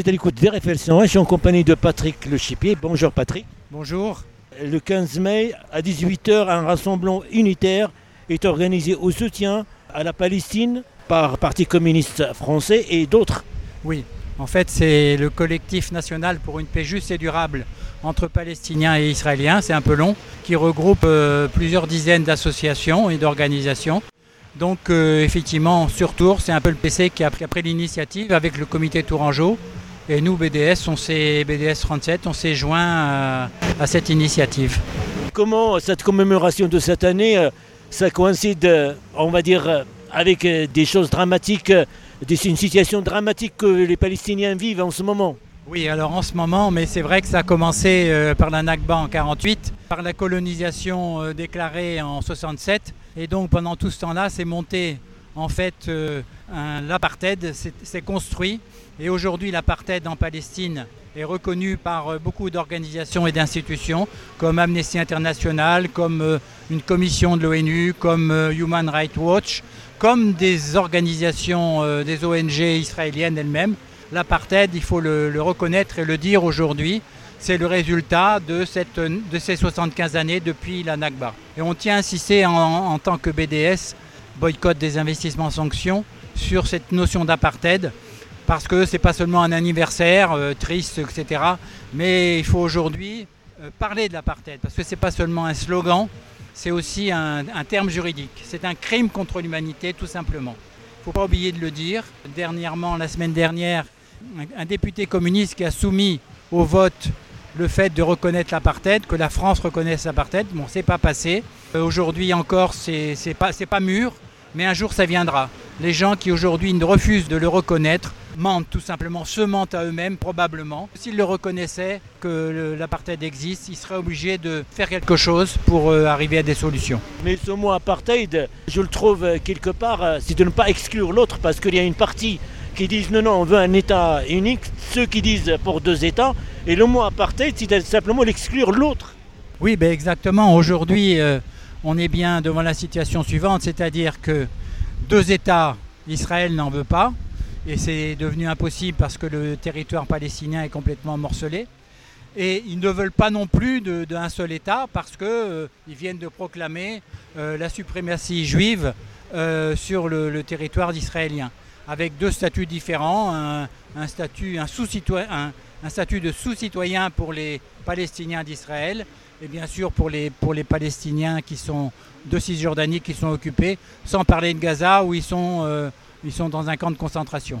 Êtes à l'écoute des réflexions. Je suis en compagnie de Patrick Le Chipier. Bonjour Patrick. Bonjour. Le 15 mai à 18h, un rassemblement unitaire est organisé au soutien à la Palestine par Parti communiste français et d'autres. Oui, en fait c'est le collectif national pour une paix juste et durable entre Palestiniens et Israéliens, c'est un peu long, qui regroupe euh, plusieurs dizaines d'associations et d'organisations. Donc euh, effectivement, sur Tours, c'est un peu le PC qui a pris l'initiative avec le comité Tourangeau. Et nous, BDS, on s'est, BDS 37, on s'est joint à, à cette initiative. Comment cette commémoration de cette année, euh, ça coïncide, euh, on va dire, euh, avec euh, des choses dramatiques, euh, une situation dramatique que les Palestiniens vivent en ce moment? Oui, alors en ce moment, mais c'est vrai que ça a commencé euh, par la Nakba en 48, par la colonisation euh, déclarée en 67, et donc pendant tout ce temps-là, c'est monté en fait euh, l'apartheid, s'est- construit, et aujourd'hui l'apartheid en Palestine est reconnu par euh, beaucoup d'organisations et d'institutions, comme Amnesty International, comme euh, une commission de l'ONU, comme Human Rights Watch, comme des organisations, des ONG israéliennes elles-mêmes l'apartheid, il faut le, reconnaître et le dire aujourd'hui, c'est le résultat de, ces 75 années depuis la Nakba. Et on tient à insister en tant que BDS, boycott des investissements sanctions, sur cette notion d'apartheid, parce que c'est pas seulement un anniversaire euh, triste, etc., mais il faut aujourd'hui euh, parler de l'apartheid, parce que c'est pas seulement un slogan, c'est aussi un, terme juridique. C'est un crime contre l'humanité, tout simplement. Il faut pas oublier de le dire. Dernièrement, la semaine dernière, un, député communiste qui a soumis au vote le fait de reconnaître l'apartheid, que la France reconnaisse l'apartheid. Bon, c'est pas passé. Euh, aujourd'hui encore, c'est pas, pas mûr, mais un jour ça viendra. Les gens qui aujourd'hui ne refusent de le reconnaître mentent tout simplement, se mentent à eux-mêmes probablement. S'ils le reconnaissaient que l'apartheid existe, ils seraient obligés de faire quelque chose pour euh, arriver à des solutions. Mais ce mot apartheid, je le trouve euh, quelque part, euh, c'est de ne pas exclure l'autre parce qu'il y a une partie qui disent non, non, on veut un État unique, ceux qui disent pour deux États, et le mot apartheid, c'est simplement l'exclure l'autre. Oui, ben exactement. Aujourd'hui, euh, on est bien devant la situation suivante, c'est-à-dire que deux États, Israël n'en veut pas, et c'est devenu impossible parce que le territoire palestinien est complètement morcelé. Et ils ne veulent pas non plus d'un seul État parce qu'ils viennent de proclamer euh, la suprématie juive euh, sur le, le territoire d'israélien, avec deux statuts différents, un, statut, de sous-citoyen pour les Palestiniens d'Israël et bien sûr pour les, Palestiniens qui sont de Cisjordanie qui sont occupés, sans parler de Gaza où ils sont, euh, dans un camp de concentration.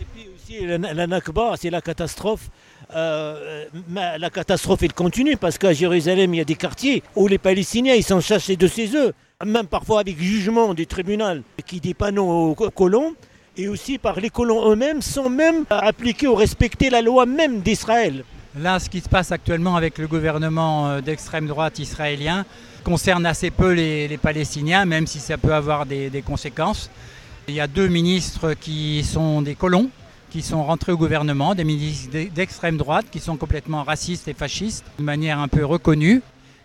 Et puis aussi, la Nakba, c'est la catastrophe. Euh, la catastrophe, continue parce qu'à Jérusalem, il y a des quartiers où les Palestiniens, ils sont chassés de chez eux, même parfois avec jugement du tribunal qui dit pas aux co- colons, et aussi par les colons eux-mêmes, sans même appliquer ou respecter la loi même d'Israël. Là, ce qui se passe actuellement avec le gouvernement euh, d'extrême droite israélien concerne assez peu les, les Palestiniens, même si ça peut avoir des conséquences. Il y a deux ministres qui sont des colons, qui sont rentrés au gouvernement, des ministres d'e- d'extrême droite, qui sont complètement racistes et fascistes, de manière un peu reconnue.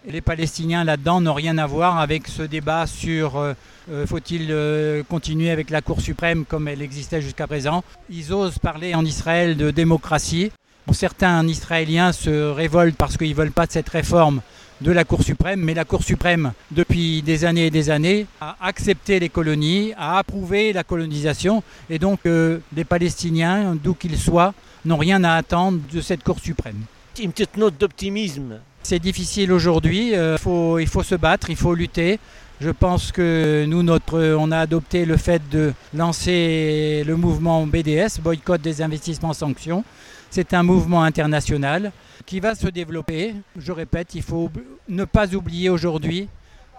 Et les Palestiniens là-dedans n'ont rien à voir avec ce débat sur euh, euh, faut-il euh, continuer avec la Cour suprême comme elle existait jusqu'à présent. Ils osent parler en Israël de démocratie. Certains Israéliens se révoltent parce qu'ils ne veulent pas de cette réforme de la Cour suprême, mais la Cour suprême, depuis des années et des années, a accepté les colonies, a approuvé la colonisation, et donc euh, les Palestiniens, d'où qu'ils soient, n'ont rien à attendre de cette Cour suprême. Une petite note d'optimisme. C'est difficile aujourd'hui, euh, faut- il faut se battre, il faut lutter. Je pense que nous, notre, on a adopté le fait de lancer le mouvement BDS, boycott des investissements sanctions. C'est un mouvement international qui va se développer. Je répète, il faut ne pas oublier aujourd'hui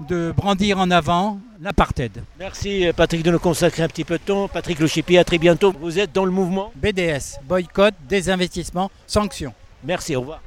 de brandir en avant l'apartheid. Merci Patrick de nous consacrer un petit peu de temps. Patrick Le Chipi, à très bientôt. Vous êtes dans le mouvement. BDS, boycott des investissements sanctions. Merci, au revoir.